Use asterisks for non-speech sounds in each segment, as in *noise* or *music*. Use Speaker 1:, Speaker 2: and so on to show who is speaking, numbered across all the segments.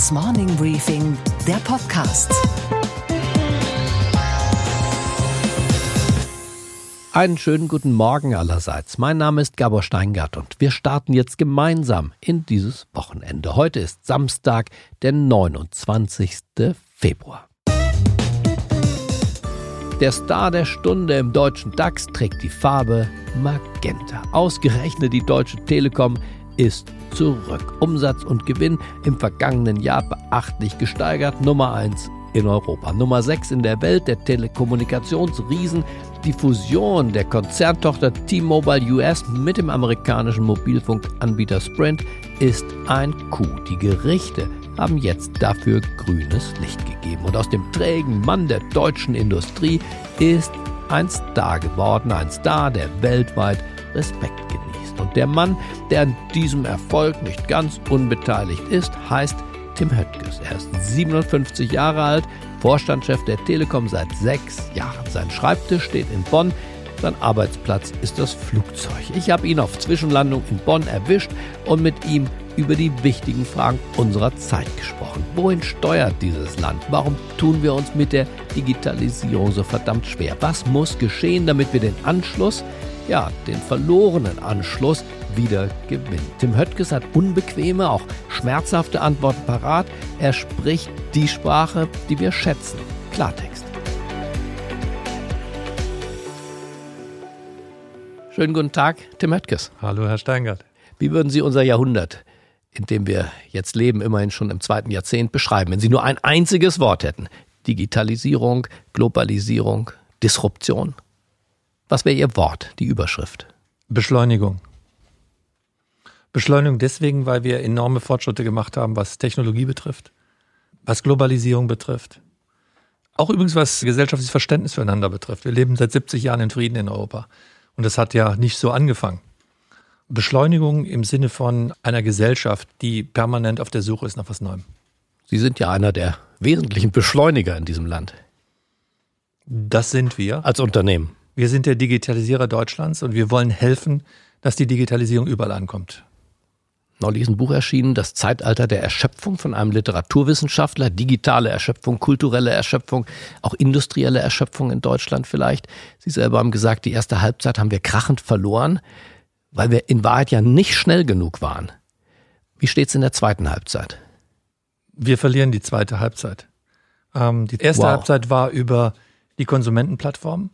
Speaker 1: Handelsblatts Morning Briefing, der Podcast.
Speaker 2: Einen schönen guten Morgen allerseits. Mein Name ist Gabor Steingart und wir starten jetzt gemeinsam in dieses Wochenende. Heute ist Samstag, der 29. Februar. Der Star der Stunde im deutschen DAX trägt die Farbe Magenta. Ausgerechnet die Deutsche Telekom ist zurück. Umsatz und Gewinn im vergangenen Jahr beachtlich gesteigert. Nummer 1 in Europa. Nummer 6 in der Welt, der Telekommunikationsriesen. Die Fusion der Konzerntochter T-Mobile US mit dem amerikanischen Mobilfunkanbieter Sprint ist ein Coup. Die Gerichte haben jetzt dafür grünes Licht gegeben. Und aus dem trägen Mann der deutschen Industrie ist ein Star geworden. Ein Star, der weltweit Respekt genießt. Und der Mann, der an diesem Erfolg nicht ganz unbeteiligt ist, heißt Tim Höttges. Er ist 57 Jahre alt, Vorstandschef der Telekom seit sechs Jahren. Sein Schreibtisch steht in Bonn. Sein Arbeitsplatz ist das Flugzeug. Ich habe ihn auf Zwischenlandung in Bonn erwischt und mit ihm über die wichtigen Fragen unserer Zeit gesprochen. Wohin steuert dieses Land? Warum tun wir uns mit der Digitalisierung so verdammt schwer? Was muss geschehen, damit wir den Anschluss ja, den verlorenen Anschluss wieder gewinnt. Tim Höttges hat unbequeme, auch schmerzhafte Antworten parat. Er spricht die Sprache, die wir schätzen. Klartext. Schönen guten Tag, Tim Höttges.
Speaker 3: Hallo, Herr Steingart.
Speaker 2: Wie würden Sie unser Jahrhundert, in dem wir jetzt leben, immerhin schon im zweiten Jahrzehnt, beschreiben, wenn Sie nur ein einziges Wort hätten? Digitalisierung, Globalisierung, Disruption? Was wäre Ihr Wort, die Überschrift?
Speaker 3: Beschleunigung. Beschleunigung deswegen, weil wir enorme Fortschritte gemacht haben, was Technologie betrifft, was Globalisierung betrifft. Auch übrigens, was gesellschaftliches Verständnis füreinander betrifft. Wir leben seit 70 Jahren in Frieden in Europa. Und das hat ja nicht so angefangen. Beschleunigung im Sinne von einer Gesellschaft, die permanent auf der Suche ist nach was Neuem.
Speaker 2: Sie sind ja einer der wesentlichen Beschleuniger in diesem Land.
Speaker 3: Das sind wir.
Speaker 2: Als Unternehmen.
Speaker 3: Wir sind der Digitalisierer Deutschlands und wir wollen helfen, dass die Digitalisierung überall ankommt.
Speaker 2: Neulich ist ein Buch erschienen, Das Zeitalter der Erschöpfung von einem Literaturwissenschaftler, digitale Erschöpfung, kulturelle Erschöpfung, auch industrielle Erschöpfung in Deutschland vielleicht. Sie selber haben gesagt, die erste Halbzeit haben wir krachend verloren, weil wir in Wahrheit ja nicht schnell genug waren. Wie steht es in der zweiten Halbzeit?
Speaker 3: Wir verlieren die zweite Halbzeit. Ähm, die erste wow. Halbzeit war über die Konsumentenplattformen.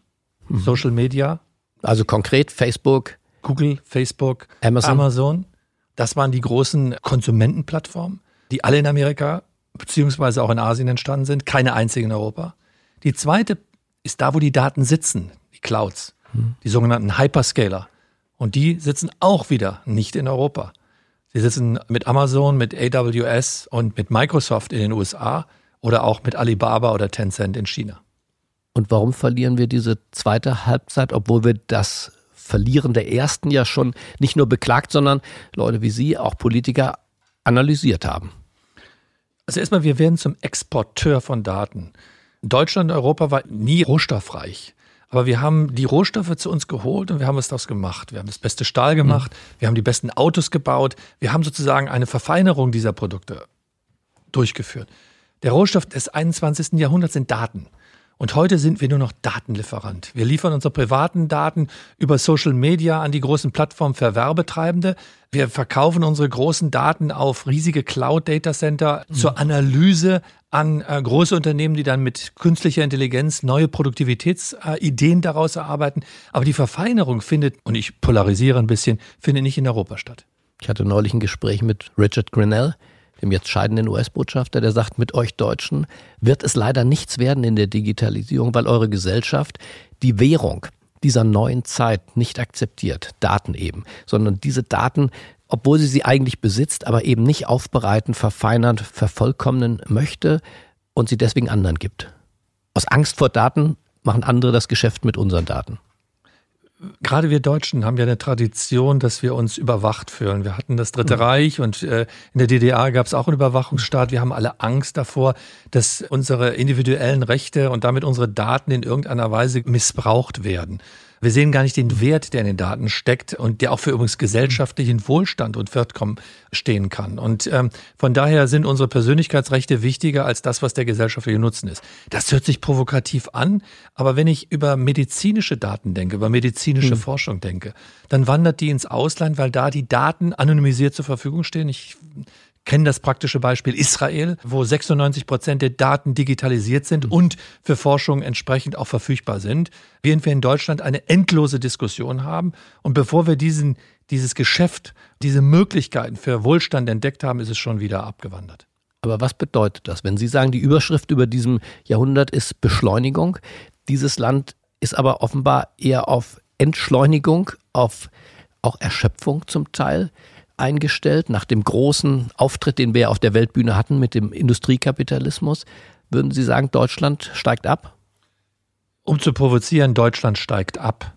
Speaker 3: Mhm. Social Media.
Speaker 2: Also konkret Facebook.
Speaker 3: Google, Facebook, Amazon. Amazon. Das waren die großen Konsumentenplattformen, die alle in Amerika beziehungsweise auch in Asien entstanden sind, keine einzige in Europa. Die zweite ist da, wo die Daten sitzen, die Clouds, mhm. die sogenannten Hyperscaler. Und die sitzen auch wieder nicht in Europa. Sie sitzen mit Amazon, mit AWS und mit Microsoft in den USA oder auch mit Alibaba oder Tencent in China.
Speaker 2: Und warum verlieren wir diese zweite Halbzeit, obwohl wir das Verlieren der ersten ja schon nicht nur beklagt, sondern Leute wie Sie, auch Politiker, analysiert haben?
Speaker 3: Also erstmal, wir werden zum Exporteur von Daten. Deutschland und Europa war nie rohstoffreich. Aber wir haben die Rohstoffe zu uns geholt und wir haben es daraus gemacht. Wir haben das beste Stahl gemacht, mhm. wir haben die besten Autos gebaut, wir haben sozusagen eine Verfeinerung dieser Produkte durchgeführt. Der Rohstoff des 21. Jahrhunderts sind Daten. Und heute sind wir nur noch Datenlieferant. Wir liefern unsere privaten Daten über Social Media an die großen Plattformen für Werbetreibende. Wir verkaufen unsere großen Daten auf riesige Cloud-Data-Center mhm. zur Analyse an äh, große Unternehmen, die dann mit künstlicher Intelligenz neue Produktivitätsideen äh, daraus erarbeiten. Aber die Verfeinerung findet, und ich polarisiere ein bisschen, findet nicht in Europa statt.
Speaker 2: Ich hatte neulich ein Gespräch mit Richard Grinnell dem jetzt scheidenden US-Botschafter, der sagt, mit euch Deutschen wird es leider nichts werden in der Digitalisierung, weil eure Gesellschaft die Währung dieser neuen Zeit nicht akzeptiert, Daten eben, sondern diese Daten, obwohl sie sie eigentlich besitzt, aber eben nicht aufbereiten, verfeinern, vervollkommnen möchte und sie deswegen anderen gibt. Aus Angst vor Daten machen andere das Geschäft mit unseren Daten
Speaker 3: gerade wir Deutschen haben ja eine Tradition, dass wir uns überwacht fühlen. Wir hatten das Dritte mhm. Reich und äh, in der DDR gab es auch einen Überwachungsstaat. Wir haben alle Angst davor, dass unsere individuellen Rechte und damit unsere Daten in irgendeiner Weise missbraucht werden. Wir sehen gar nicht den Wert, der in den Daten steckt und der auch für übrigens gesellschaftlichen Wohlstand und Fortkommen stehen kann. Und ähm, von daher sind unsere Persönlichkeitsrechte wichtiger als das, was der gesellschaftliche Nutzen ist. Das hört sich provokativ an, aber wenn ich über medizinische Daten denke, über medizinische hm. Forschung denke, dann wandert die ins Ausland, weil da die Daten anonymisiert zur Verfügung stehen. Ich kennen das praktische Beispiel Israel, wo 96 Prozent der Daten digitalisiert sind mhm. und für Forschung entsprechend auch verfügbar sind, während wir in Deutschland eine endlose Diskussion haben. Und bevor wir diesen, dieses Geschäft, diese Möglichkeiten für Wohlstand entdeckt haben, ist es schon wieder abgewandert.
Speaker 2: Aber was bedeutet das, wenn Sie sagen, die Überschrift über diesem Jahrhundert ist Beschleunigung? Dieses Land ist aber offenbar eher auf Entschleunigung, auf auch Erschöpfung zum Teil eingestellt, nach dem großen Auftritt, den wir auf der Weltbühne hatten mit dem Industriekapitalismus. Würden Sie sagen, Deutschland steigt ab?
Speaker 3: Um zu provozieren, Deutschland steigt ab.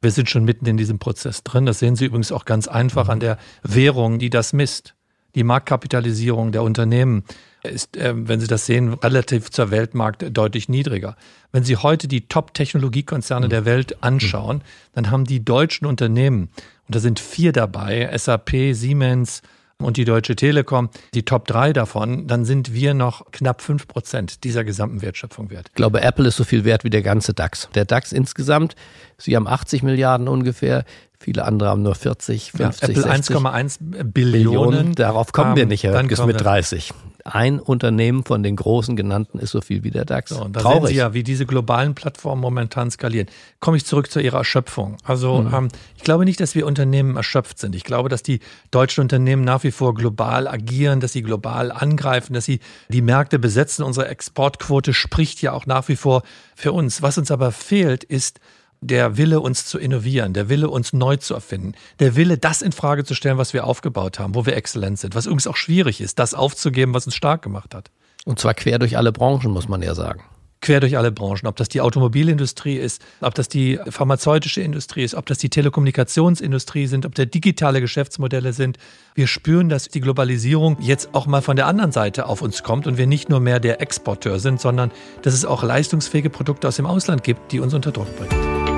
Speaker 3: Wir sind schon mitten in diesem Prozess drin. Das sehen Sie übrigens auch ganz einfach an der Währung, die das misst. Die Marktkapitalisierung der Unternehmen ist, äh, wenn Sie das sehen, relativ zur Weltmarkt deutlich niedriger. Wenn Sie heute die Top-Technologiekonzerne der Welt anschauen, dann haben die deutschen Unternehmen und da sind vier dabei, SAP, Siemens und die Deutsche Telekom, die Top 3 davon, dann sind wir noch knapp 5 Prozent dieser gesamten Wertschöpfung wert.
Speaker 2: Ich glaube, Apple ist so viel wert wie der ganze DAX. Der DAX insgesamt, Sie haben 80 Milliarden ungefähr, Viele andere haben nur 40, 50, ja, Apple
Speaker 3: 1,1 Billionen. Billionen.
Speaker 2: Darauf kommen ähm, wir nicht, Herr Höttges, mit 30. Ein Unternehmen von den großen genannten ist so viel wie der DAX.
Speaker 3: So, und da Traurig. sehen Sie ja, wie diese globalen Plattformen momentan skalieren. Komme ich zurück zu Ihrer Erschöpfung. Also mhm. ähm, ich glaube nicht, dass wir Unternehmen erschöpft sind. Ich glaube, dass die deutschen Unternehmen nach wie vor global agieren, dass sie global angreifen, dass sie die Märkte besetzen. Unsere Exportquote spricht ja auch nach wie vor für uns. Was uns aber fehlt, ist der Wille, uns zu innovieren, der Wille, uns neu zu erfinden, der Wille, das in Frage zu stellen, was wir aufgebaut haben, wo wir exzellent sind, was übrigens auch schwierig ist, das aufzugeben, was uns stark gemacht hat.
Speaker 2: Und zwar quer durch alle Branchen, muss man ja sagen.
Speaker 3: Quer durch alle Branchen, ob das die Automobilindustrie ist, ob das die pharmazeutische Industrie ist, ob das die Telekommunikationsindustrie sind, ob das digitale Geschäftsmodelle sind. Wir spüren, dass die Globalisierung jetzt auch mal von der anderen Seite auf uns kommt und wir nicht nur mehr der Exporteur sind, sondern dass es auch leistungsfähige Produkte aus dem Ausland gibt, die uns unter Druck bringen.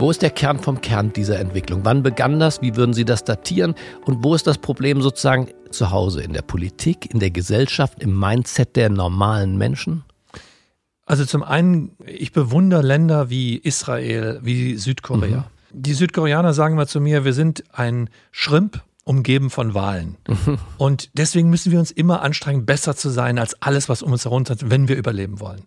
Speaker 2: Wo ist der Kern vom Kern dieser Entwicklung? Wann begann das? Wie würden Sie das datieren? Und wo ist das Problem sozusagen zu Hause? In der Politik, in der Gesellschaft, im Mindset der normalen Menschen?
Speaker 3: Also zum einen, ich bewundere Länder wie Israel, wie Südkorea. Mhm. Die Südkoreaner sagen mal zu mir, wir sind ein Schrimp umgeben von Wahlen. Mhm. *laughs* Und deswegen müssen wir uns immer anstrengen, besser zu sein als alles, was um uns herum ist, wenn wir überleben wollen.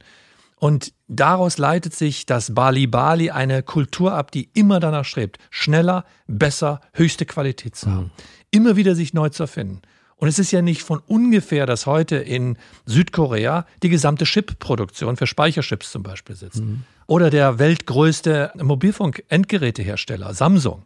Speaker 3: Und daraus leitet sich das Bali Bali eine Kultur ab, die immer danach strebt, schneller, besser, höchste Qualität zu haben. Mhm. Immer wieder sich neu zu erfinden. Und es ist ja nicht von ungefähr, dass heute in Südkorea die gesamte Chip-Produktion für Speicherchips zum Beispiel sitzt. Mhm. Oder der weltgrößte Mobilfunk-Endgerätehersteller Samsung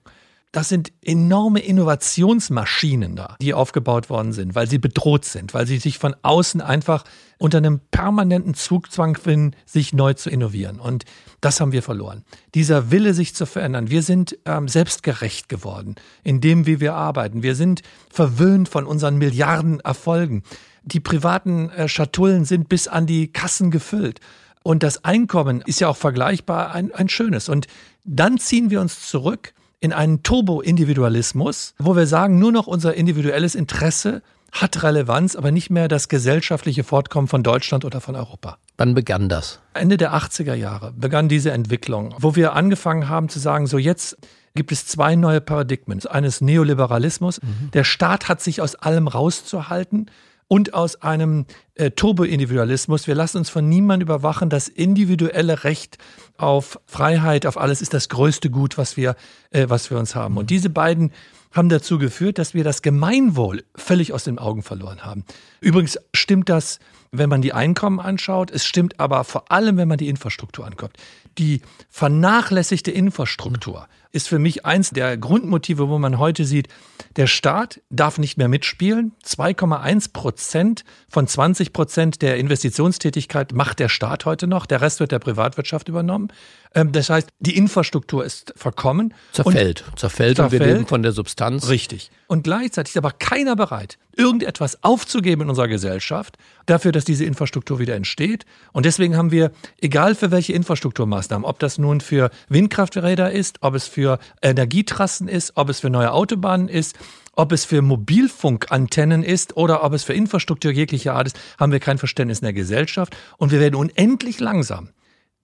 Speaker 3: das sind enorme Innovationsmaschinen da, die aufgebaut worden sind, weil sie bedroht sind, weil sie sich von außen einfach unter einem permanenten Zugzwang finden, sich neu zu innovieren. Und das haben wir verloren. Dieser Wille, sich zu verändern. Wir sind ähm, selbstgerecht geworden in dem, wie wir arbeiten. Wir sind verwöhnt von unseren Milliarden Erfolgen. Die privaten äh, Schatullen sind bis an die Kassen gefüllt. Und das Einkommen ist ja auch vergleichbar ein, ein schönes. Und dann ziehen wir uns zurück in einen Turbo-Individualismus, wo wir sagen, nur noch unser individuelles Interesse hat Relevanz, aber nicht mehr das gesellschaftliche Fortkommen von Deutschland oder von Europa.
Speaker 2: Wann begann das?
Speaker 3: Ende der 80er Jahre begann diese Entwicklung, wo wir angefangen haben zu sagen, so jetzt gibt es zwei neue Paradigmen. Eines Neoliberalismus. Mhm. Der Staat hat sich aus allem rauszuhalten und aus einem äh, Turbo-Individualismus. Wir lassen uns von niemandem überwachen. Das individuelle Recht auf Freiheit, auf alles ist das größte Gut, was wir, äh, was wir uns haben. Und diese beiden haben dazu geführt, dass wir das Gemeinwohl völlig aus den Augen verloren haben. Übrigens stimmt das, wenn man die Einkommen anschaut. Es stimmt aber vor allem, wenn man die Infrastruktur anguckt. Die vernachlässigte Infrastruktur ist für mich eins der Grundmotive, wo man heute sieht, der Staat darf nicht mehr mitspielen. 2,1 Prozent von 20 Prozent der Investitionstätigkeit macht der Staat heute noch. Der Rest wird der Privatwirtschaft übernommen. Ähm, das heißt, die Infrastruktur ist verkommen.
Speaker 2: Zerfällt. Zerfällt, zerfällt und wir leben von der Substanz.
Speaker 3: Richtig. Und gleichzeitig ist aber keiner bereit, irgendetwas aufzugeben in unserer Gesellschaft, dafür, dass diese Infrastruktur wieder entsteht. Und deswegen haben wir, egal für welche Infrastrukturmaßnahmen, ob das nun für Windkrafträder ist, ob es für Energietrassen ist, ob es für neue Autobahnen ist, ob es für Mobilfunkantennen ist oder ob es für Infrastruktur jeglicher Art ist, haben wir kein Verständnis in der Gesellschaft. Und wir werden unendlich langsam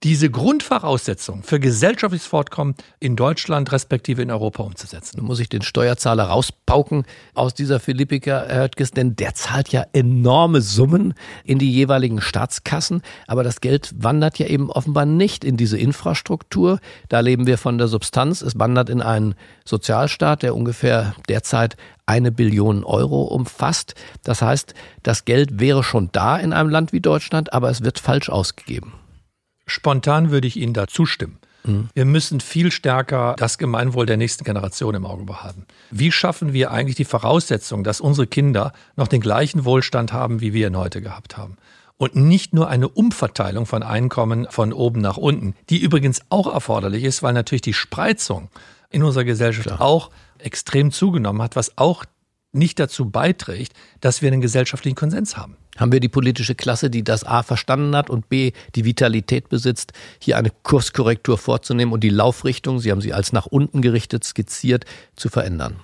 Speaker 3: diese Grundvoraussetzung für gesellschaftliches Fortkommen in Deutschland respektive in Europa umzusetzen.
Speaker 2: Nun muss ich den Steuerzahler rauspauken aus dieser Philippika, Höttges, denn der zahlt ja enorme Summen in die jeweiligen Staatskassen, aber das Geld wandert ja eben offenbar nicht in diese Infrastruktur. Da leben wir von der Substanz. Es wandert in einen Sozialstaat, der ungefähr derzeit eine Billion Euro umfasst. Das heißt, das Geld wäre schon da in einem Land wie Deutschland, aber es wird falsch ausgegeben.
Speaker 3: Spontan würde ich Ihnen da zustimmen. Mhm. Wir müssen viel stärker das Gemeinwohl der nächsten Generation im Auge behalten. Wie schaffen wir eigentlich die Voraussetzung, dass unsere Kinder noch den gleichen Wohlstand haben, wie wir ihn heute gehabt haben? Und nicht nur eine Umverteilung von Einkommen von oben nach unten, die übrigens auch erforderlich ist, weil natürlich die Spreizung in unserer Gesellschaft Klar. auch extrem zugenommen hat, was auch nicht dazu beiträgt, dass wir einen gesellschaftlichen Konsens haben.
Speaker 2: Haben wir die politische Klasse, die das A verstanden hat und B die Vitalität besitzt, hier eine Kurskorrektur vorzunehmen und die Laufrichtung, Sie haben sie als nach unten gerichtet skizziert, zu verändern?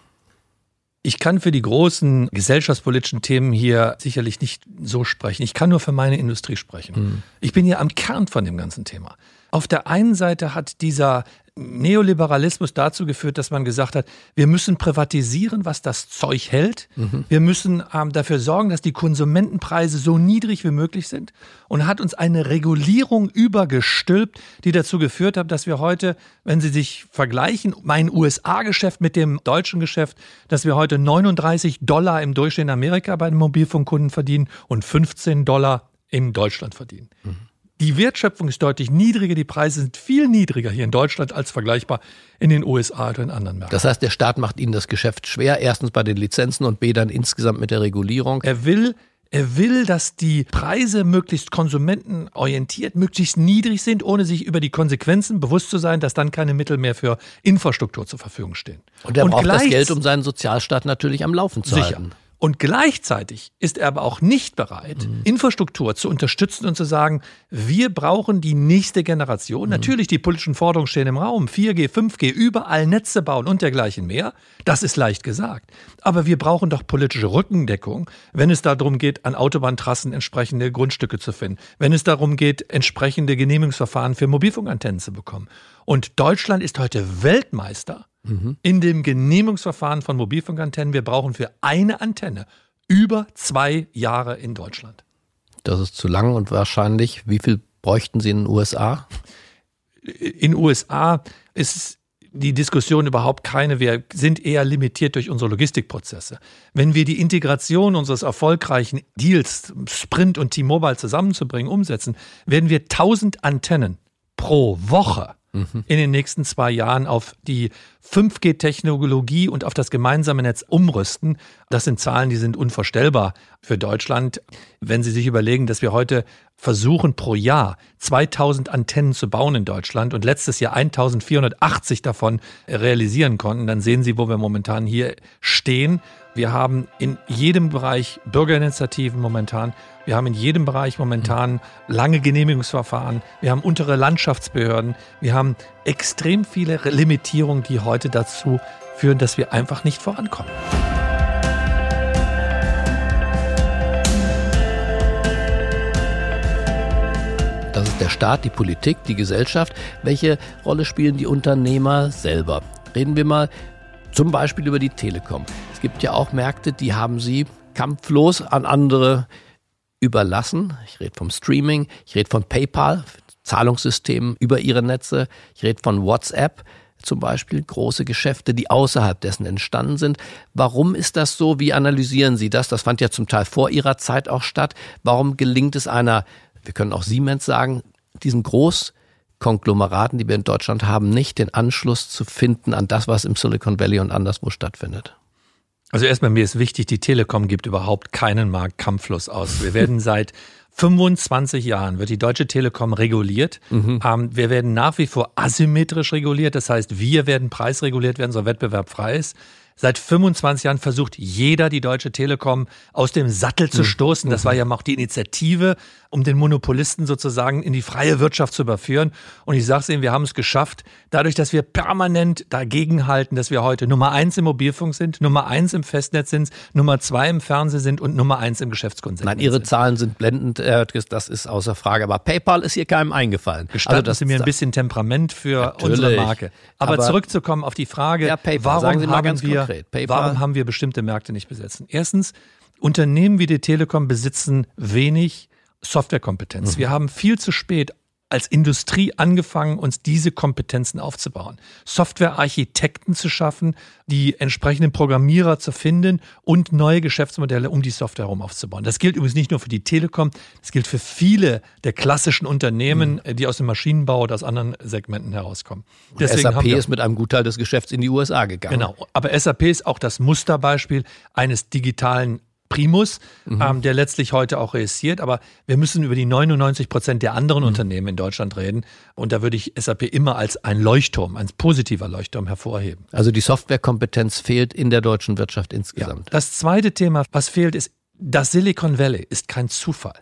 Speaker 3: Ich kann für die großen gesellschaftspolitischen Themen hier sicherlich nicht so sprechen. Ich kann nur für meine Industrie sprechen. Mhm. Ich bin hier am Kern von dem ganzen Thema. Auf der einen Seite hat dieser Neoliberalismus dazu geführt, dass man gesagt hat, wir müssen privatisieren, was das Zeug hält. Mhm. Wir müssen ähm, dafür sorgen, dass die Konsumentenpreise so niedrig wie möglich sind und hat uns eine Regulierung übergestülpt, die dazu geführt hat, dass wir heute, wenn Sie sich vergleichen, mein USA-Geschäft mit dem deutschen Geschäft, dass wir heute 39 Dollar im Durchschnitt in Amerika bei den Mobilfunkkunden verdienen und 15 Dollar in Deutschland verdienen. Mhm. Die Wertschöpfung ist deutlich niedriger, die Preise sind viel niedriger hier in Deutschland als vergleichbar in den USA oder in anderen Märkten.
Speaker 2: Das heißt, der Staat macht Ihnen das Geschäft schwer, erstens bei den Lizenzen und B dann insgesamt mit der Regulierung.
Speaker 3: Er will er will, dass die Preise möglichst konsumentenorientiert, möglichst niedrig sind, ohne sich über die Konsequenzen bewusst zu sein, dass dann keine Mittel mehr für Infrastruktur zur Verfügung stehen.
Speaker 2: Und er und braucht das Geld, um seinen Sozialstaat natürlich am Laufen zu
Speaker 3: sicher.
Speaker 2: halten.
Speaker 3: Und gleichzeitig ist er aber auch nicht bereit, mhm. Infrastruktur zu unterstützen und zu sagen, wir brauchen die nächste Generation. Mhm. Natürlich, die politischen Forderungen stehen im Raum. 4G, 5G, überall Netze bauen und dergleichen mehr. Das ist leicht gesagt. Aber wir brauchen doch politische Rückendeckung, wenn es darum geht, an Autobahntrassen entsprechende Grundstücke zu finden. Wenn es darum geht, entsprechende Genehmigungsverfahren für Mobilfunkantennen zu bekommen. Und Deutschland ist heute Weltmeister mhm. in dem Genehmigungsverfahren von Mobilfunkantennen. Wir brauchen für eine Antenne über zwei Jahre in Deutschland.
Speaker 2: Das ist zu lang und wahrscheinlich, wie viel bräuchten Sie in den USA?
Speaker 3: In den USA ist die Diskussion überhaupt keine. Wir sind eher limitiert durch unsere Logistikprozesse. Wenn wir die Integration unseres erfolgreichen Deals, Sprint und T-Mobile zusammenzubringen, umsetzen, werden wir 1000 Antennen pro Woche in den nächsten zwei Jahren auf die 5G-Technologie und auf das gemeinsame Netz umrüsten. Das sind Zahlen, die sind unvorstellbar für Deutschland. Wenn Sie sich überlegen, dass wir heute versuchen pro Jahr 2000 Antennen zu bauen in Deutschland und letztes Jahr 1480 davon realisieren konnten, dann sehen Sie, wo wir momentan hier stehen. Wir haben in jedem Bereich Bürgerinitiativen momentan. Wir haben in jedem Bereich momentan lange Genehmigungsverfahren. Wir haben untere Landschaftsbehörden. Wir haben extrem viele Limitierungen, die heute dazu führen, dass wir einfach nicht vorankommen.
Speaker 2: Das ist der Staat, die Politik, die Gesellschaft. Welche Rolle spielen die Unternehmer selber? Reden wir mal zum Beispiel über die Telekom. Es gibt ja auch Märkte, die haben sie kampflos an andere überlassen. Ich rede vom Streaming, ich rede von PayPal, Zahlungssystemen über ihre Netze, ich rede von WhatsApp zum Beispiel, große Geschäfte, die außerhalb dessen entstanden sind. Warum ist das so? Wie analysieren Sie das? Das fand ja zum Teil vor Ihrer Zeit auch statt. Warum gelingt es einer, wir können auch Siemens sagen, diesen Großkonglomeraten, die wir in Deutschland haben, nicht den Anschluss zu finden an das, was im Silicon Valley und anderswo stattfindet?
Speaker 3: Also erstmal mir ist wichtig, die Telekom gibt überhaupt keinen Markt kampflos aus. Wir werden *laughs* seit 25 Jahren wird die Deutsche Telekom reguliert. Mhm. Ähm, wir werden nach wie vor asymmetrisch reguliert. Das heißt, wir werden preisreguliert, wenn unser Wettbewerb frei ist. Seit 25 Jahren versucht jeder, die Deutsche Telekom aus dem Sattel zu mhm. stoßen. Das war ja auch die Initiative, um den Monopolisten sozusagen in die freie Wirtschaft zu überführen. Und ich sage es Ihnen, wir haben es geschafft, dadurch, dass wir permanent dagegenhalten, dass wir heute Nummer eins im Mobilfunk sind, Nummer eins im Festnetz sind, Nummer zwei im Fernsehen sind und Nummer eins im Geschäftskonsens.
Speaker 2: Nein, Ihre sind. Zahlen sind blendend, Herr Höttges, das ist außer Frage. Aber PayPal ist hier keinem eingefallen.
Speaker 3: Gestatten also das Sie mir ein bisschen Temperament für Natürlich, unsere Marke. Aber, aber, zurückzukommen auf die Frage, ja, PayPal, warum, haben wir, warum haben wir bestimmte Märkte nicht besetzen? Erstens, Unternehmen wie die Telekom besitzen wenig Softwarekompetenz. Mhm. Wir haben viel zu spät als Industrie angefangen, uns diese Kompetenzen aufzubauen. Softwarearchitekten zu schaffen, die entsprechenden Programmierer zu finden und neue Geschäftsmodelle um die Software herum aufzubauen. Das gilt übrigens nicht nur für die Telekom, das gilt für viele der klassischen Unternehmen, mhm. die aus dem Maschinenbau oder aus anderen Segmenten herauskommen.
Speaker 2: Deswegen SAP ist mit einem Gutteil des Geschäfts in die USA gegangen.
Speaker 3: Genau, aber SAP ist auch das Musterbeispiel eines digitalen Primus, mhm. ähm, der letztlich heute auch reüssiert. Aber wir müssen über die 99 Prozent der anderen mhm. Unternehmen in Deutschland reden. Und da würde ich SAP immer als ein Leuchtturm, ein positiver Leuchtturm hervorheben.
Speaker 2: Also die Softwarekompetenz fehlt in der deutschen Wirtschaft insgesamt.
Speaker 3: Ja. Das zweite Thema, was fehlt, ist, das Silicon Valley ist kein Zufall.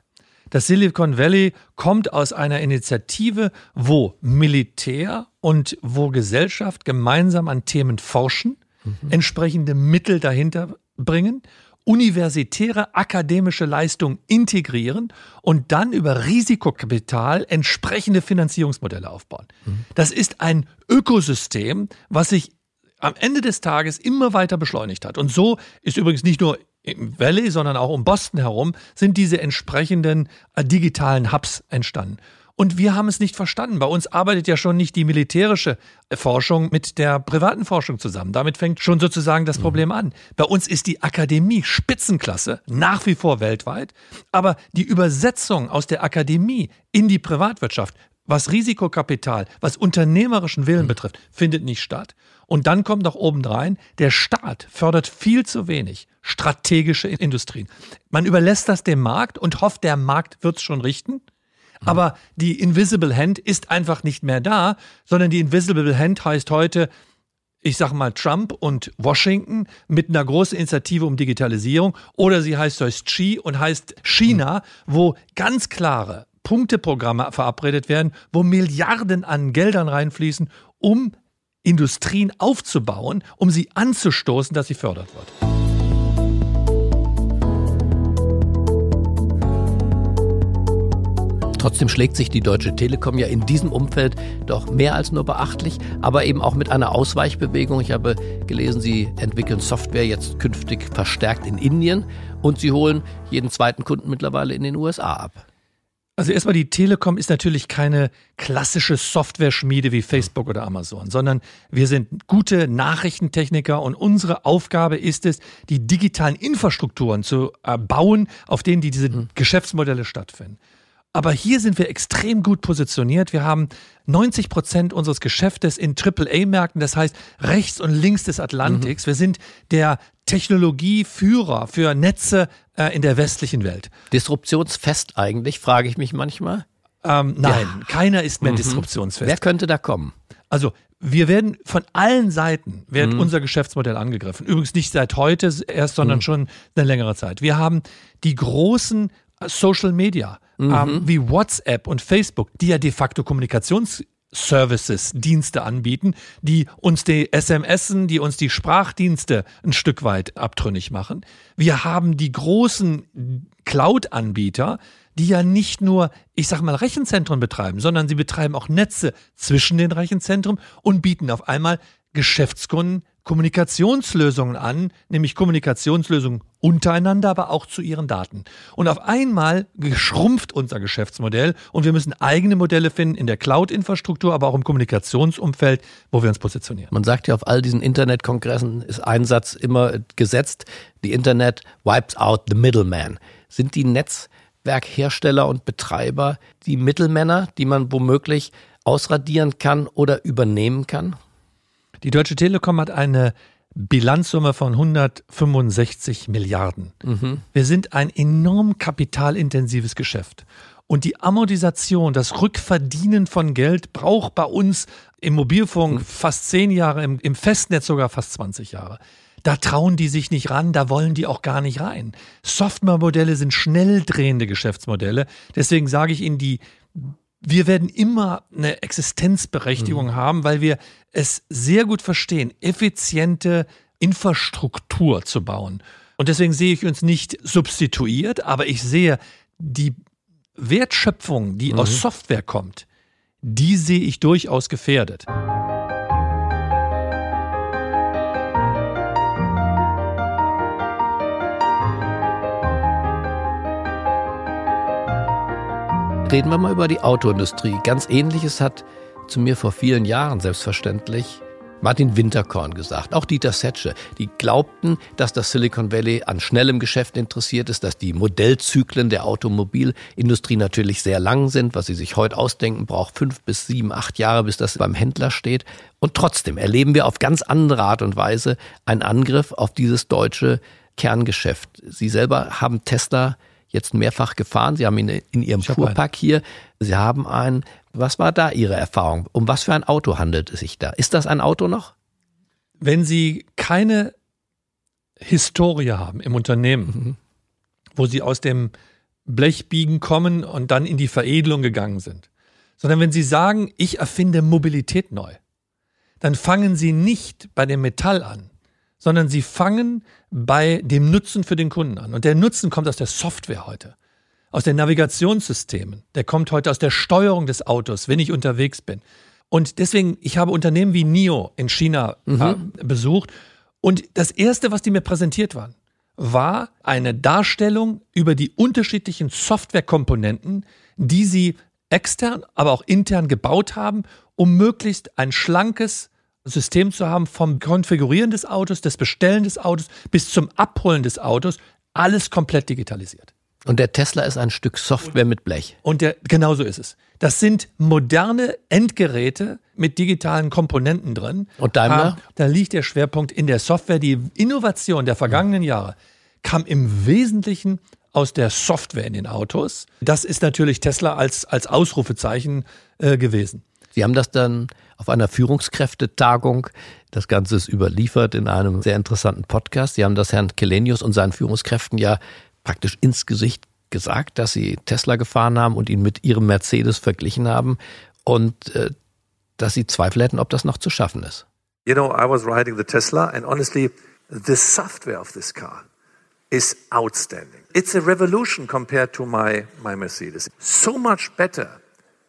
Speaker 3: Das Silicon Valley kommt aus einer Initiative, wo Militär und wo Gesellschaft gemeinsam an Themen forschen, mhm. entsprechende Mittel dahinter bringen universitäre akademische Leistung integrieren und dann über Risikokapital entsprechende Finanzierungsmodelle aufbauen. Mhm. Das ist ein Ökosystem, was sich am Ende des Tages immer weiter beschleunigt hat. Und so ist übrigens nicht nur im Valley, sondern auch um Boston herum sind diese entsprechenden äh, digitalen Hubs entstanden. Und wir haben es nicht verstanden. Bei uns arbeitet ja schon nicht die militärische Forschung mit der privaten Forschung zusammen. Damit fängt schon sozusagen das Problem an. Bei uns ist die Akademie Spitzenklasse, nach wie vor weltweit. Aber die Übersetzung aus der Akademie in die Privatwirtschaft, was Risikokapital, was unternehmerischen Willen betrifft, findet nicht statt. Und dann kommt noch obendrein, der Staat fördert viel zu wenig strategische Industrien. Man überlässt das dem Markt und hofft, der Markt wird es schon richten. Aber die Invisible Hand ist einfach nicht mehr da, sondern die Invisible Hand heißt heute, ich sage mal Trump und Washington mit einer großen Initiative um Digitalisierung. Oder sie heißt heißt Xi und heißt China, wo ganz klare Punkteprogramme verabredet werden, wo Milliarden an Geldern reinfließen, um Industrien aufzubauen, um sie anzustoßen, dass sie fördert wird.
Speaker 2: Trotzdem schlägt sich die Deutsche Telekom ja in diesem Umfeld doch mehr als nur beachtlich, aber eben auch mit einer Ausweichbewegung. Ich habe gelesen, Sie entwickeln Software jetzt künftig verstärkt in Indien und Sie holen jeden zweiten Kunden mittlerweile in den USA ab.
Speaker 3: Also erstmal, die Telekom ist natürlich keine klassische Software-Schmiede wie Facebook oder Amazon, sondern wir sind gute Nachrichtentechniker und unsere Aufgabe ist es, die digitalen Infrastrukturen zu bauen, auf denen die, diese hm. Geschäftsmodelle stattfinden. Aber hier sind wir extrem gut positioniert. Wir haben 90 Prozent unseres Geschäftes in AAA-Märkten, das heißt rechts und links des Atlantiks. Mhm. Wir sind der Technologieführer für Netze äh, in der westlichen Welt.
Speaker 2: Disruptionsfest eigentlich, frage ich mich manchmal.
Speaker 3: Ähm, nein, ja. keiner ist mehr mhm. disruptionsfest.
Speaker 2: Wer könnte da kommen?
Speaker 3: Also wir werden von allen Seiten wird mhm. unser Geschäftsmodell angegriffen. Übrigens nicht seit heute erst, sondern mhm. schon eine längere Zeit. Wir haben die großen Social Media mhm. ähm, wie WhatsApp und Facebook, die ja de facto Kommunikationsservices, Dienste anbieten, die uns die SMSen, die uns die Sprachdienste ein Stück weit abtrünnig machen. Wir haben die großen Cloud-Anbieter, die ja nicht nur, ich sag mal, Rechenzentren betreiben, sondern sie betreiben auch Netze zwischen den Rechenzentren und bieten auf einmal Geschäftskunden Kommunikationslösungen an, nämlich Kommunikationslösungen untereinander, aber auch zu ihren Daten. Und auf einmal geschrumpft unser Geschäftsmodell und wir müssen eigene Modelle finden in der Cloud-Infrastruktur, aber auch im Kommunikationsumfeld, wo wir uns positionieren.
Speaker 2: Man sagt ja, auf all diesen Internetkongressen ist ein Satz immer gesetzt, die Internet wipes out the middleman. Sind die Netzwerkhersteller und Betreiber die Mittelmänner, die man womöglich ausradieren kann oder übernehmen kann?
Speaker 3: Die Deutsche Telekom hat eine Bilanzsumme von 165 Milliarden. Mhm. Wir sind ein enorm kapitalintensives Geschäft. Und die Amortisation, das Rückverdienen von Geld braucht bei uns im Mobilfunk mhm. fast zehn Jahre, im, im Festnetz sogar fast 20 Jahre. Da trauen die sich nicht ran, da wollen die auch gar nicht rein. Software-Modelle sind schnell drehende Geschäftsmodelle. Deswegen sage ich Ihnen, die, wir werden immer eine Existenzberechtigung mhm. haben, weil wir es sehr gut verstehen, effiziente Infrastruktur zu bauen. Und deswegen sehe ich uns nicht substituiert, aber ich sehe die Wertschöpfung, die mhm. aus Software kommt, die sehe ich durchaus gefährdet.
Speaker 2: Reden wir mal über die Autoindustrie. Ganz ähnliches hat zu mir vor vielen Jahren selbstverständlich Martin Winterkorn gesagt, auch Dieter Setsche, die glaubten, dass das Silicon Valley an schnellem Geschäft interessiert ist, dass die Modellzyklen der Automobilindustrie natürlich sehr lang sind. Was sie sich heute ausdenken, braucht fünf bis sieben, acht Jahre, bis das beim Händler steht. Und trotzdem erleben wir auf ganz andere Art und Weise einen Angriff auf dieses deutsche Kerngeschäft. Sie selber haben Tesla jetzt mehrfach gefahren. Sie haben ihn in Ihrem Fuhrpark hier. Sie haben einen was war da Ihre Erfahrung? Um was für ein Auto handelt es sich da? Ist das ein Auto noch?
Speaker 3: Wenn Sie keine Historie haben im Unternehmen, mhm. wo Sie aus dem Blechbiegen kommen und dann in die Veredelung gegangen sind, sondern wenn Sie sagen, ich erfinde Mobilität neu, dann fangen Sie nicht bei dem Metall an, sondern Sie fangen bei dem Nutzen für den Kunden an. Und der Nutzen kommt aus der Software heute aus den Navigationssystemen. Der kommt heute aus der Steuerung des Autos, wenn ich unterwegs bin. Und deswegen, ich habe Unternehmen wie NIO in China mhm. äh, besucht. Und das Erste, was die mir präsentiert waren, war eine Darstellung über die unterschiedlichen Softwarekomponenten, die sie extern, aber auch intern gebaut haben, um möglichst ein schlankes System zu haben vom Konfigurieren des Autos, des Bestellen des Autos bis zum Abholen des Autos, alles komplett digitalisiert.
Speaker 2: Und der Tesla ist ein Stück Software mit Blech.
Speaker 3: Und der, genau so ist es. Das sind moderne Endgeräte mit digitalen Komponenten drin.
Speaker 2: Und Daimler?
Speaker 3: Da liegt der Schwerpunkt in der Software. Die Innovation der vergangenen Jahre kam im Wesentlichen aus der Software in den Autos. Das ist natürlich Tesla als, als Ausrufezeichen äh, gewesen.
Speaker 2: Sie haben das dann auf einer Führungskräftetagung, das Ganze ist überliefert in einem sehr interessanten Podcast. Sie haben das Herrn Kelenius und seinen Führungskräften ja praktisch ins Gesicht gesagt, dass sie Tesla gefahren haben und ihn mit ihrem Mercedes verglichen haben und äh, dass sie Zweifel hätten, ob das noch zu schaffen ist.
Speaker 4: You know, I was riding the Tesla and honestly, the software of this car is outstanding. It's a revolution compared to my, my Mercedes. So much better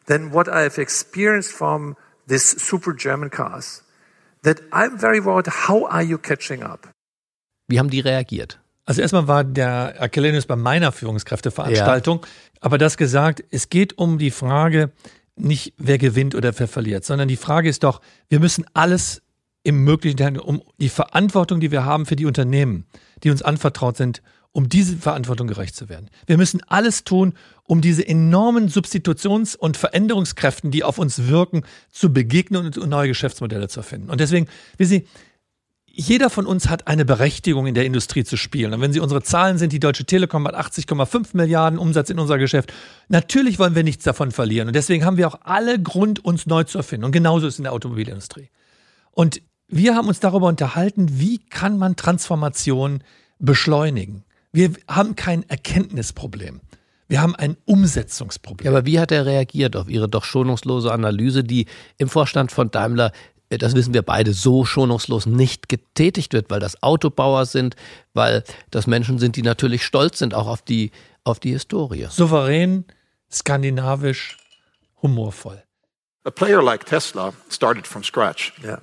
Speaker 4: than what I've experienced from these super German cars that I'm very worried, how are you catching up?
Speaker 2: Wie haben die reagiert?
Speaker 3: Also erstmal war der Akellenius bei meiner Führungskräfteveranstaltung, ja. aber das gesagt, es geht um die Frage nicht, wer gewinnt oder wer verliert, sondern die Frage ist doch, wir müssen alles im Möglichen, um die Verantwortung, die wir haben für die Unternehmen, die uns anvertraut sind, um diese Verantwortung gerecht zu werden. Wir müssen alles tun, um diese enormen Substitutions- und Veränderungskräften, die auf uns wirken, zu begegnen und neue Geschäftsmodelle zu finden. Und deswegen, wie Sie, jeder von uns hat eine Berechtigung in der Industrie zu spielen. Und wenn Sie unsere Zahlen sind, die Deutsche Telekom hat 80,5 Milliarden Umsatz in unser Geschäft. Natürlich wollen wir nichts davon verlieren. Und deswegen haben wir auch alle Grund, uns neu zu erfinden. Und genauso ist es in der Automobilindustrie. Und wir haben uns darüber unterhalten, wie kann man Transformation beschleunigen. Wir haben kein Erkenntnisproblem. Wir haben ein Umsetzungsproblem.
Speaker 2: Ja, aber wie hat er reagiert auf Ihre doch schonungslose Analyse, die im Vorstand von Daimler das wissen wir beide, so schonungslos nicht getätigt wird, weil das Autobauer sind, weil das Menschen sind, die natürlich stolz sind auch auf die, auf die Historie.
Speaker 3: Souverän, skandinavisch, humorvoll.
Speaker 5: A player like Tesla started from scratch.
Speaker 4: Yeah.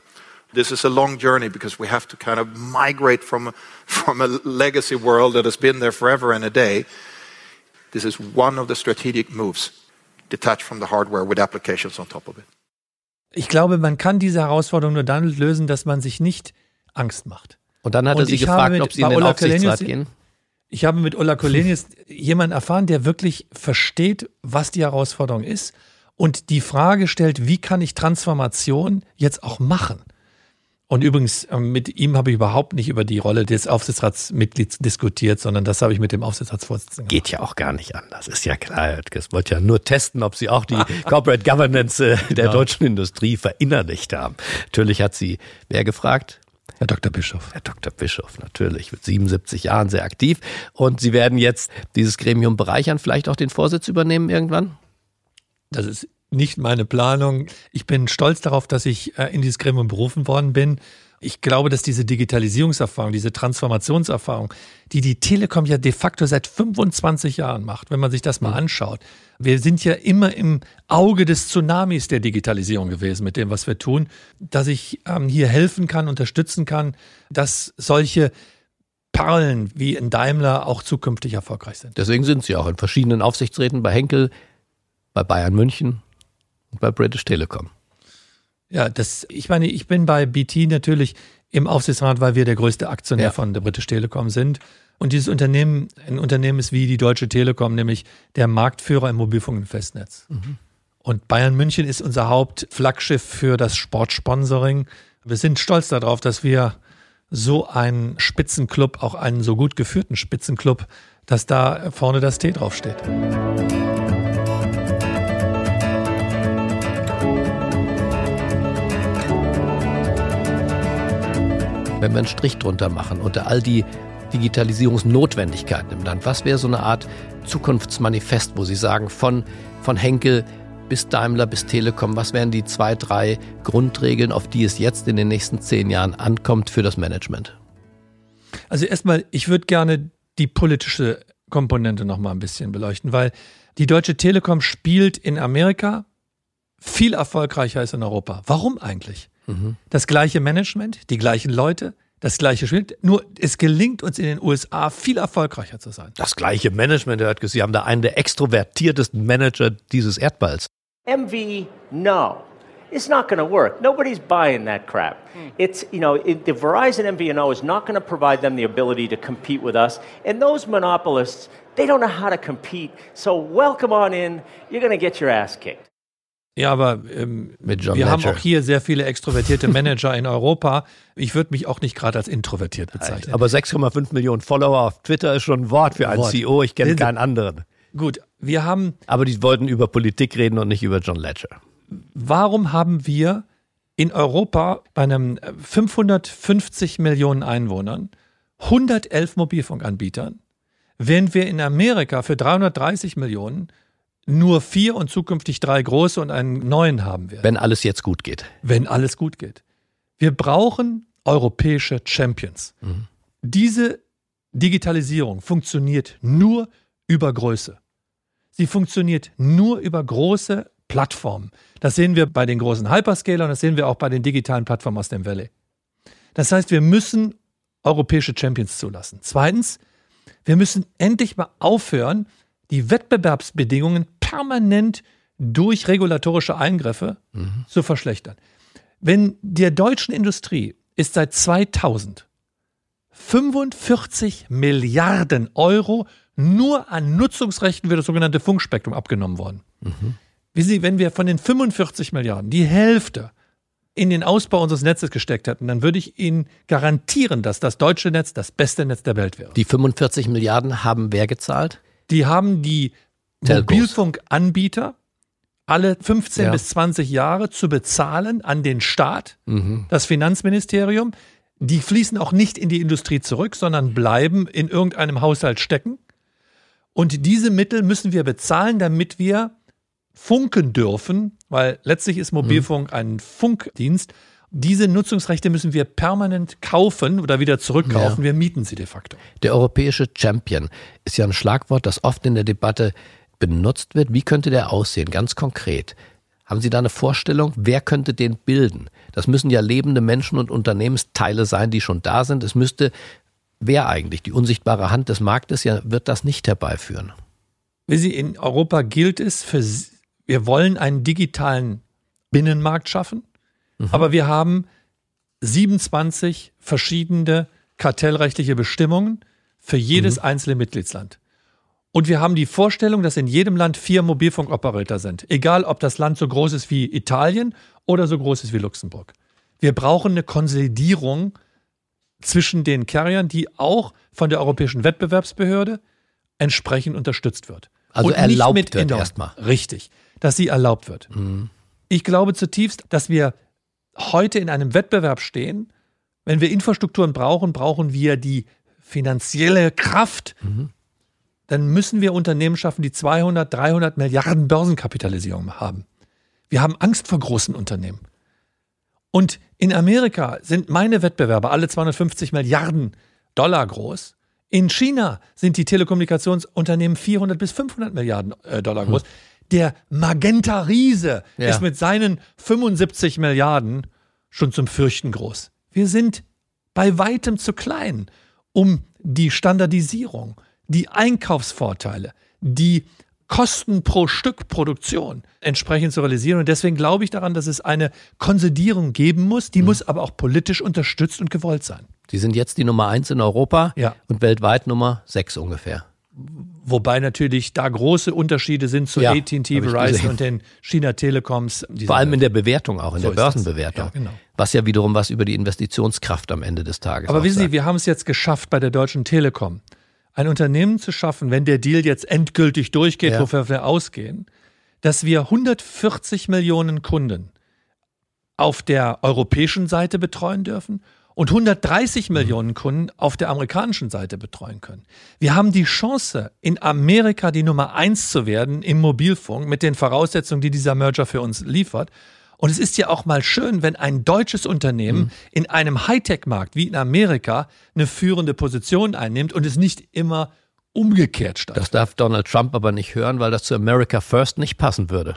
Speaker 5: This is a long journey because we have to kind of migrate from, from a legacy world that has been there forever and a day. This is one of the strategic moves, detached from the hardware with applications on top of it.
Speaker 3: Ich glaube, man kann diese Herausforderung nur dann lösen, dass man sich nicht Angst macht.
Speaker 2: Und dann hat er sie gefragt, mit, ob sie in den Ulla Aufsichtsrat gehen.
Speaker 3: Ich habe mit Ulla Kolenius jemanden erfahren, der wirklich versteht, was die Herausforderung ist und die Frage stellt, wie kann ich Transformation jetzt auch machen? Und übrigens, ähm, mit ihm habe ich überhaupt nicht über die Rolle des Aufsichtsratsmitglieds diskutiert, sondern das habe ich mit dem Aufsichtsratsvorsitzenden
Speaker 2: Geht ja auch gar nicht anders, ist ja klar. Es wollte ja nur testen, ob sie auch die *laughs* Corporate Governance äh, der ja. deutschen Industrie verinnerlicht haben. Natürlich hat sie wer gefragt?
Speaker 3: Herr Dr. Bischof.
Speaker 2: Herr Dr. Bischof, natürlich, mit 77 Jahren sehr aktiv. Und Sie werden jetzt dieses Gremium bereichern, vielleicht auch den Vorsitz übernehmen irgendwann?
Speaker 3: Das ist nicht meine Planung. Ich bin stolz darauf, dass ich äh, in dieses Gremium berufen worden bin. Ich glaube, dass diese Digitalisierungserfahrung, diese Transformationserfahrung, die die Telekom ja de facto seit 25 Jahren macht, wenn man sich das mal mhm. anschaut. Wir sind ja immer im Auge des Tsunamis der Digitalisierung gewesen mit dem, was wir tun, dass ich ähm, hier helfen kann, unterstützen kann, dass solche Perlen wie in Daimler auch zukünftig erfolgreich sind.
Speaker 2: Deswegen sind Sie auch in verschiedenen Aufsichtsräten bei Henkel, bei Bayern München und bei British Telecom.
Speaker 3: Ja, das, ich meine, ich bin bei BT natürlich im Aufsichtsrat, weil wir der größte Aktionär ja. von der British Telecom sind. Und dieses Unternehmen, ein Unternehmen ist wie die Deutsche Telekom, nämlich der Marktführer im Mobilfunk und Festnetz. Mhm. Und Bayern München ist unser Hauptflaggschiff für das Sportsponsoring. Wir sind stolz darauf, dass wir so einen Spitzenclub, auch einen so gut geführten Spitzenclub, dass da vorne das T draufsteht.
Speaker 2: Wenn wir einen Strich drunter machen unter all die Digitalisierungsnotwendigkeiten im Land, was wäre so eine Art Zukunftsmanifest, wo Sie sagen, von, von Henkel bis Daimler bis Telekom, was wären die zwei, drei Grundregeln, auf die es jetzt in den nächsten zehn Jahren ankommt für das Management?
Speaker 3: Also erstmal, ich würde gerne die politische Komponente noch mal ein bisschen beleuchten, weil die Deutsche Telekom spielt in Amerika viel erfolgreicher als in Europa. Warum eigentlich? Mhm. Das gleiche Management, die gleichen Leute, das gleiche Spiel. Nur es gelingt uns in den USA viel erfolgreicher zu sein.
Speaker 2: Das gleiche Management, er hat gesagt, Sie haben da einen der extrovertiertesten Manager dieses Erdballs.
Speaker 6: MV, no. It's not going to work. Nobody's buying that crap. It's, you know, it, the Verizon MVNO is not going to provide them the ability to compete with us. And those monopolists, they don't know how to compete. So welcome on in. You're going to get your ass kicked.
Speaker 3: Ja, aber ähm, wir Ledger. haben auch hier sehr viele extrovertierte Manager in Europa. Ich würde mich auch nicht gerade als introvertiert bezeichnen.
Speaker 2: Aber 6,5 Millionen Follower auf Twitter ist schon ein Wort für einen Wort. CEO. Ich kenne keinen anderen.
Speaker 3: Gut, wir haben.
Speaker 2: Aber die wollten über Politik reden und nicht über John Ledger.
Speaker 3: Warum haben wir in Europa bei einem 550 Millionen Einwohnern 111 Mobilfunkanbietern, während wir in Amerika für 330 Millionen nur vier und zukünftig drei große und einen neuen haben werden.
Speaker 2: Wenn alles jetzt gut geht.
Speaker 3: Wenn alles gut geht. Wir brauchen europäische Champions. Mhm. Diese Digitalisierung funktioniert nur über Größe. Sie funktioniert nur über große Plattformen. Das sehen wir bei den großen Hyperscalern, das sehen wir auch bei den digitalen Plattformen aus dem Valley. Das heißt, wir müssen europäische Champions zulassen. Zweitens, wir müssen endlich mal aufhören, die Wettbewerbsbedingungen permanent durch regulatorische Eingriffe mhm. zu verschlechtern. Wenn der deutschen Industrie ist seit 2000 45 Milliarden Euro nur an Nutzungsrechten für das sogenannte Funkspektrum abgenommen worden. Mhm. Wie Sie, wenn wir von den 45 Milliarden die Hälfte in den Ausbau unseres Netzes gesteckt hätten, dann würde ich Ihnen garantieren, dass das deutsche Netz das beste Netz der Welt wäre.
Speaker 2: Die 45 Milliarden haben wer gezahlt?
Speaker 3: Die haben die Mobilfunkanbieter alle 15 ja. bis 20 Jahre zu bezahlen an den Staat, mhm. das Finanzministerium. Die fließen auch nicht in die Industrie zurück, sondern bleiben in irgendeinem Haushalt stecken. Und diese Mittel müssen wir bezahlen, damit wir funken dürfen, weil letztlich ist Mobilfunk mhm. ein Funkdienst. Diese Nutzungsrechte müssen wir permanent kaufen oder wieder zurückkaufen. Ja. Wir mieten sie de facto.
Speaker 2: Der europäische Champion ist ja ein Schlagwort, das oft in der Debatte benutzt wird. Wie könnte der aussehen, ganz konkret? Haben Sie da eine Vorstellung, wer könnte den bilden? Das müssen ja lebende Menschen und Unternehmensteile sein, die schon da sind. Es müsste, wer eigentlich, die unsichtbare Hand des Marktes, ja, wird das nicht herbeiführen.
Speaker 3: Wie Sie in Europa gilt es, für, wir wollen einen digitalen Binnenmarkt schaffen. Mhm. Aber wir haben 27 verschiedene kartellrechtliche Bestimmungen für jedes mhm. einzelne Mitgliedsland. Und wir haben die Vorstellung, dass in jedem Land vier Mobilfunkoperator sind. Egal, ob das Land so groß ist wie Italien oder so groß ist wie Luxemburg. Wir brauchen eine Konsolidierung zwischen den Carriern, die auch von der Europäischen Wettbewerbsbehörde entsprechend unterstützt wird.
Speaker 2: Also Und erlaubt wird erstmal.
Speaker 3: Richtig, dass sie erlaubt wird. Mhm. Ich glaube zutiefst, dass wir heute in einem Wettbewerb stehen, Wenn wir Infrastrukturen brauchen, brauchen wir die finanzielle Kraft. Mhm. Dann müssen wir Unternehmen schaffen, die 200, 300 Milliarden Börsenkapitalisierung haben. Wir haben Angst vor großen Unternehmen. Und in Amerika sind meine Wettbewerber alle 250 Milliarden Dollar groß. In China sind die Telekommunikationsunternehmen 400 bis 500 Milliarden äh, Dollar groß. Hm. Der Magenta Riese ja. ist mit seinen 75 Milliarden schon zum Fürchten groß. Wir sind bei weitem zu klein, um die Standardisierung, die Einkaufsvorteile, die Kosten pro Stück Produktion entsprechend zu realisieren. Und deswegen glaube ich daran, dass es eine Konsolidierung geben muss. Die mhm. muss aber auch politisch unterstützt und gewollt sein.
Speaker 2: Sie sind jetzt die Nummer eins in Europa ja. und weltweit Nummer sechs ungefähr.
Speaker 3: Wobei natürlich da große Unterschiede sind zu ja, AT&T, Verizon und den China Telekoms.
Speaker 2: Vor allem in der Bewertung auch, in so der Börsenbewertung. Ja, genau. Was ja wiederum was über die Investitionskraft am Ende des Tages
Speaker 3: Aber wissen Sie, wir haben es jetzt geschafft bei der Deutschen Telekom ein Unternehmen zu schaffen, wenn der Deal jetzt endgültig durchgeht, ja. wofür wir ausgehen, dass wir 140 Millionen Kunden auf der europäischen Seite betreuen dürfen und 130 mhm. Millionen Kunden auf der amerikanischen Seite betreuen können. Wir haben die Chance, in Amerika die Nummer eins zu werden im Mobilfunk mit den Voraussetzungen, die dieser Merger für uns liefert. Und es ist ja auch mal schön, wenn ein deutsches Unternehmen mhm. in einem Hightech-Markt wie in Amerika eine führende Position einnimmt und es nicht immer umgekehrt stattfindet.
Speaker 2: Das darf Donald Trump aber nicht hören, weil das zu America First nicht passen würde.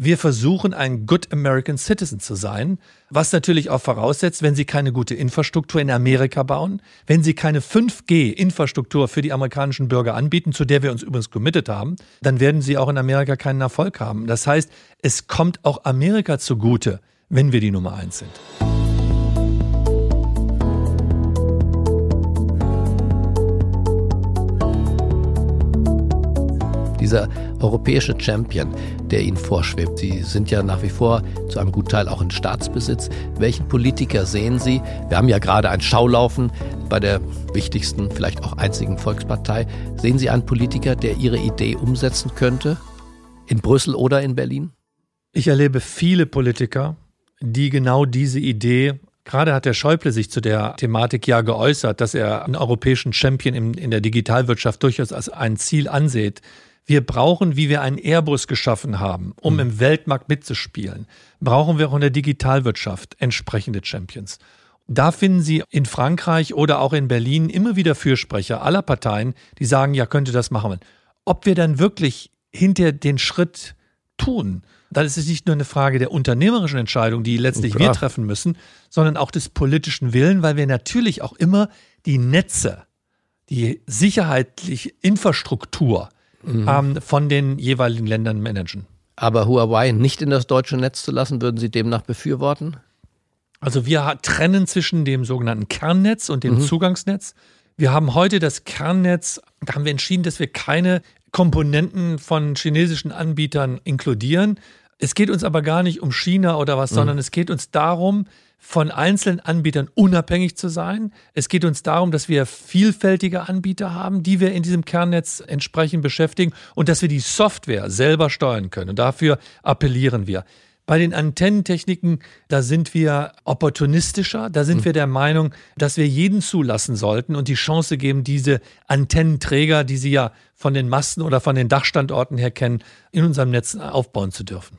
Speaker 3: Wir versuchen, ein Good American Citizen zu sein, was natürlich auch voraussetzt, wenn Sie keine gute Infrastruktur in Amerika bauen, wenn Sie keine 5G-Infrastruktur für die amerikanischen Bürger anbieten, zu der wir uns übrigens committed haben, dann werden Sie auch in Amerika keinen Erfolg haben. Das heißt, es kommt auch Amerika zugute, wenn wir die Nummer eins sind.
Speaker 2: Dieser europäische Champion, der Ihnen vorschwebt. Sie sind ja nach wie vor zu einem guten Teil auch in Staatsbesitz. Welchen Politiker sehen Sie? Wir haben ja gerade ein Schaulaufen bei der wichtigsten, vielleicht auch einzigen Volkspartei. Sehen Sie einen Politiker, der Ihre Idee umsetzen könnte? In Brüssel oder in Berlin?
Speaker 3: Ich erlebe viele Politiker, die genau diese Idee Gerade hat der Schäuble sich zu der Thematik ja geäußert, dass er einen europäischen Champion in, in der Digitalwirtschaft durchaus als ein Ziel ansieht. Wir brauchen, wie wir einen Airbus geschaffen haben, um mhm. im Weltmarkt mitzuspielen, brauchen wir auch in der Digitalwirtschaft entsprechende Champions. Da finden Sie in Frankreich oder auch in Berlin immer wieder Fürsprecher aller Parteien, die sagen, ja, könnte das machen. Ob wir dann wirklich hinter den Schritt tun, dann ist es nicht nur eine Frage der unternehmerischen Entscheidung, die letztlich Klar. wir treffen müssen, sondern auch des politischen Willen, weil wir natürlich auch immer die Netze, die sicherheitliche Infrastruktur, mhm. ähm, von den jeweiligen Ländern managen.
Speaker 2: Aber Huawei nicht in das deutsche Netz zu lassen, würden Sie demnach befürworten?
Speaker 3: Also wir trennen zwischen dem sogenannten Kernnetz und dem mhm. Zugangsnetz. Wir haben heute das Kernnetz, da haben wir entschieden, dass wir keine Komponenten von chinesischen Anbietern inkludieren. Es geht uns aber gar nicht um China oder was, mhm. sondern es geht uns darum, von einzelnen Anbietern unabhängig zu sein. Es geht uns darum, dass wir vielfältige Anbieter haben, die wir in diesem Kernnetz entsprechend beschäftigen und dass wir die Software selber steuern können. Und dafür appellieren wir. Bei den Antennentechniken, da sind wir opportunistischer, da sind mhm. wir der Meinung, dass wir jeden zulassen sollten und die Chance geben, diese Antennenträger, die Sie ja von den Masten oder von den Dachstandorten her kennen, in unserem Netz aufbauen zu dürfen.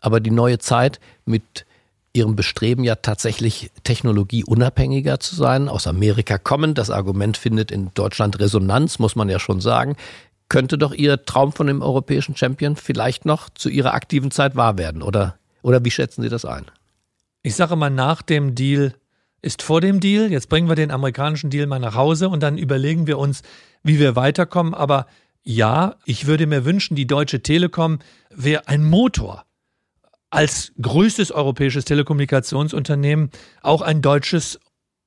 Speaker 2: Aber die neue Zeit mit ihrem Bestreben ja tatsächlich technologieunabhängiger zu sein, aus Amerika kommen. Das Argument findet in Deutschland Resonanz, muss man ja schon sagen. Könnte doch Ihr Traum von dem europäischen Champion vielleicht noch zu Ihrer aktiven Zeit wahr werden? Oder, oder wie schätzen Sie das ein?
Speaker 3: Ich sage mal, nach dem Deal ist vor dem Deal. Jetzt bringen wir den amerikanischen Deal mal nach Hause und dann überlegen wir uns, wie wir weiterkommen. Aber ja, ich würde mir wünschen, die Deutsche Telekom wäre ein Motor als größtes europäisches Telekommunikationsunternehmen auch ein deutsches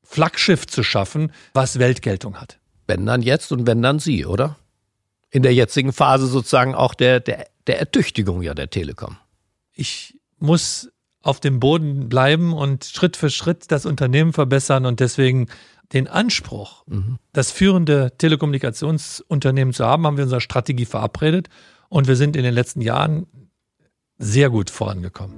Speaker 3: Flaggschiff zu schaffen, was Weltgeltung hat.
Speaker 2: Wenn dann jetzt und wenn dann Sie, oder? In der jetzigen Phase sozusagen auch der, der, der Ertüchtigung ja der Telekom.
Speaker 3: Ich muss auf dem Boden bleiben und Schritt für Schritt das Unternehmen verbessern und deswegen den Anspruch, mhm. das führende Telekommunikationsunternehmen zu haben, haben wir in unserer Strategie verabredet. Und wir sind in den letzten Jahren sehr gut vorangekommen.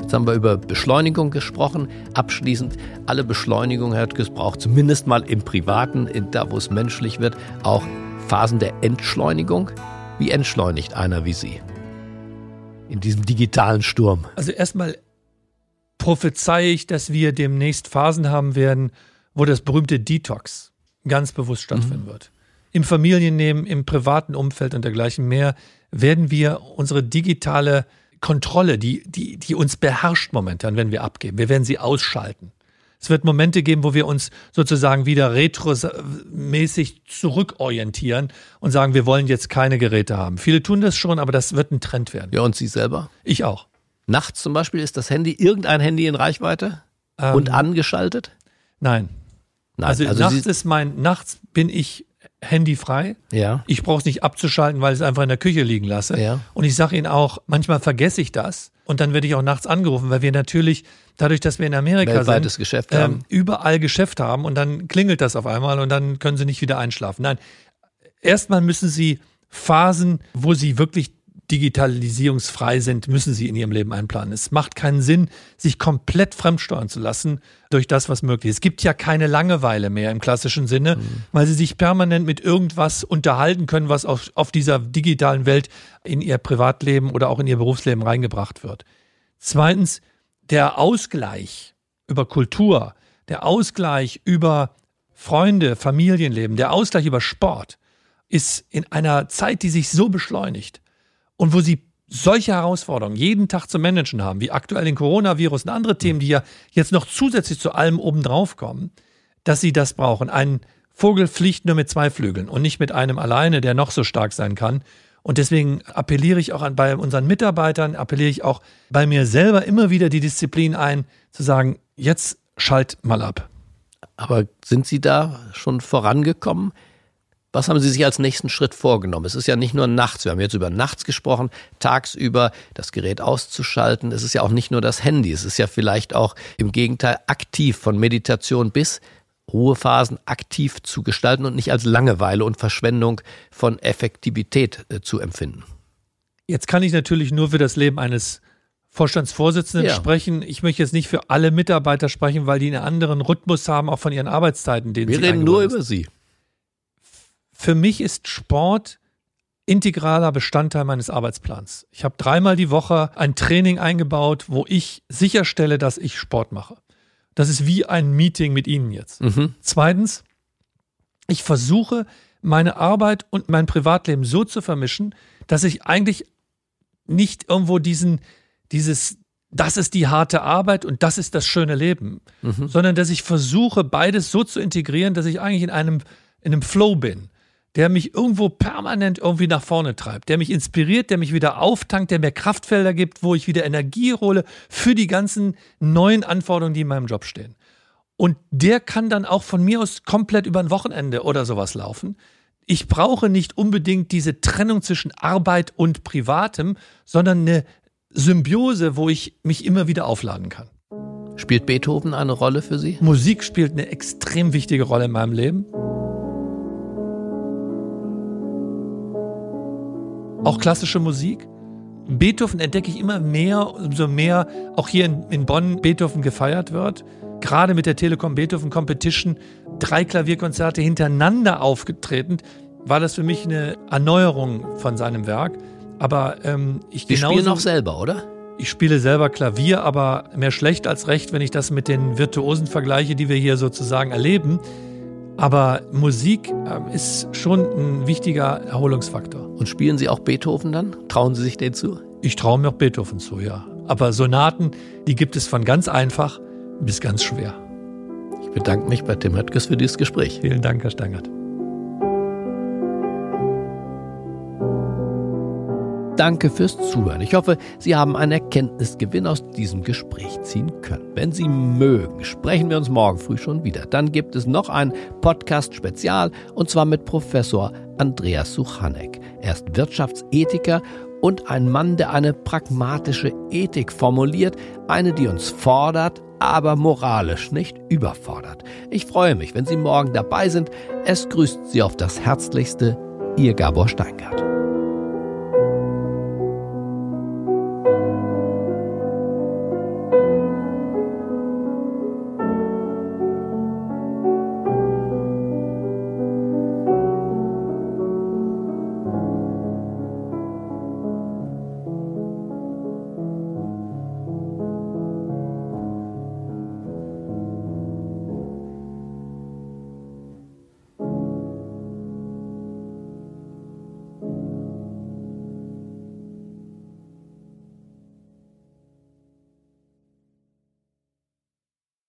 Speaker 2: Jetzt haben wir über Beschleunigung gesprochen. Abschließend, alle Beschleunigung, Herr Höttges, braucht zumindest mal im Privaten, in da wo es menschlich wird, auch Phasen der Entschleunigung. Wie entschleunigt einer wie Sie in diesem digitalen Sturm?
Speaker 3: Also erstmal prophezei ich, dass wir demnächst Phasen haben werden, wo das berühmte Detox ganz bewusst stattfinden mhm. wird. Im Familienleben, im privaten Umfeld und dergleichen mehr werden wir unsere digitale Kontrolle, die, die, die uns beherrscht momentan, wenn wir abgeben, wir werden sie ausschalten. Es wird Momente geben, wo wir uns sozusagen wieder retromäßig zurückorientieren und sagen, wir wollen jetzt keine Geräte haben. Viele tun das schon, aber das wird ein Trend werden.
Speaker 2: Ja, und Sie selber?
Speaker 3: Ich auch.
Speaker 2: Nachts zum Beispiel ist das Handy, irgendein Handy in Reichweite ähm, und angeschaltet?
Speaker 3: Nein.
Speaker 2: Nein.
Speaker 3: Also, also nachts ist mein, nachts bin ich handyfrei.
Speaker 2: Ja.
Speaker 3: Ich brauche es nicht abzuschalten, weil ich es einfach in der Küche liegen lasse.
Speaker 2: Ja.
Speaker 3: Und ich sage Ihnen auch, manchmal vergesse ich das und dann werde ich auch nachts angerufen, weil wir natürlich, dadurch, dass wir in Amerika
Speaker 2: Weltweites
Speaker 3: sind,
Speaker 2: Geschäft haben.
Speaker 3: Ähm, überall Geschäft haben und dann klingelt das auf einmal und dann können Sie nicht wieder einschlafen. Nein, erstmal müssen Sie Phasen, wo Sie wirklich digitalisierungsfrei sind, müssen sie in ihrem Leben einplanen. Es macht keinen Sinn, sich komplett fremdsteuern zu lassen durch das, was möglich ist. Es gibt ja keine Langeweile mehr im klassischen Sinne, mhm. weil sie sich permanent mit irgendwas unterhalten können, was auf, auf dieser digitalen Welt in ihr Privatleben oder auch in ihr Berufsleben reingebracht wird. Zweitens, der Ausgleich über Kultur, der Ausgleich über Freunde, Familienleben, der Ausgleich über Sport ist in einer Zeit, die sich so beschleunigt, und wo sie solche Herausforderungen jeden Tag zu managen haben, wie aktuell den Coronavirus und andere Themen, die ja jetzt noch zusätzlich zu allem obendrauf kommen, dass sie das brauchen. Ein Vogel fliegt nur mit zwei Flügeln und nicht mit einem alleine, der noch so stark sein kann. Und deswegen appelliere ich auch an, bei unseren Mitarbeitern, appelliere ich auch bei mir selber immer wieder die Disziplin ein, zu sagen, jetzt schalt mal ab.
Speaker 2: Aber sind Sie da schon vorangekommen? Was haben Sie sich als nächsten Schritt vorgenommen? Es ist ja nicht nur nachts, wir haben jetzt über nachts gesprochen, tagsüber das Gerät auszuschalten. Es ist ja auch nicht nur das Handy, es ist ja vielleicht auch im Gegenteil aktiv von Meditation bis Ruhephasen aktiv zu gestalten und nicht als Langeweile und Verschwendung von Effektivität äh, zu empfinden.
Speaker 3: Jetzt kann ich natürlich nur für das Leben eines Vorstandsvorsitzenden ja. sprechen. Ich möchte jetzt nicht für alle Mitarbeiter sprechen, weil die einen anderen Rhythmus haben, auch von ihren Arbeitszeiten. Den
Speaker 2: Wir reden nur über Sie.
Speaker 3: Für mich ist Sport integraler Bestandteil meines Arbeitsplans. Ich habe dreimal die Woche ein Training eingebaut, wo ich sicherstelle, dass ich Sport mache. Das ist wie ein Meeting mit Ihnen jetzt. Mhm. Zweitens, ich versuche, meine Arbeit und mein Privatleben so zu vermischen, dass ich eigentlich nicht irgendwo diesen, dieses, das ist die harte Arbeit und das ist das schöne Leben, mhm. sondern dass ich versuche, beides so zu integrieren, dass ich eigentlich in einem, in einem Flow bin der mich irgendwo permanent irgendwie nach vorne treibt, der mich inspiriert, der mich wieder auftankt, der mir Kraftfelder gibt, wo ich wieder Energie hole für die ganzen neuen Anforderungen, die in meinem Job stehen. Und der kann dann auch von mir aus komplett über ein Wochenende oder sowas laufen. Ich brauche nicht unbedingt diese Trennung zwischen Arbeit und Privatem, sondern eine Symbiose, wo ich mich immer wieder aufladen kann.
Speaker 2: Spielt Beethoven eine Rolle für Sie?
Speaker 3: Musik spielt eine extrem wichtige Rolle in meinem Leben. Auch klassische Musik. Beethoven entdecke ich immer mehr, umso mehr auch hier in, in Bonn Beethoven gefeiert wird. Gerade mit der Telekom Beethoven Competition, drei Klavierkonzerte hintereinander aufgetreten, war das für mich eine Erneuerung von seinem Werk. Aber ähm, ich
Speaker 2: Sie spielen auch selber, oder?
Speaker 3: Ich spiele selber Klavier, aber mehr schlecht als recht, wenn ich das mit den Virtuosen vergleiche, die wir hier sozusagen erleben. Aber Musik äh, ist schon ein wichtiger Erholungsfaktor.
Speaker 2: Und spielen Sie auch Beethoven dann? Trauen Sie sich den zu?
Speaker 3: Ich traue mir auch Beethoven zu, ja. Aber Sonaten, die gibt es von ganz einfach bis ganz schwer.
Speaker 2: Ich bedanke mich bei Tim Höttges für dieses Gespräch.
Speaker 3: Vielen Dank, Herr Stangert.
Speaker 2: Danke fürs Zuhören. Ich hoffe, Sie haben einen Erkenntnisgewinn aus diesem Gespräch ziehen können. Wenn Sie mögen, sprechen wir uns morgen früh schon wieder. Dann gibt es noch ein Podcast-Spezial und zwar mit Professor Andreas Suchanek. Er ist Wirtschaftsethiker und ein Mann, der eine pragmatische Ethik formuliert, eine, die uns fordert, aber moralisch nicht überfordert. Ich freue mich, wenn Sie morgen dabei sind. Es grüßt Sie auf das Herzlichste, Ihr Gabor Steingart.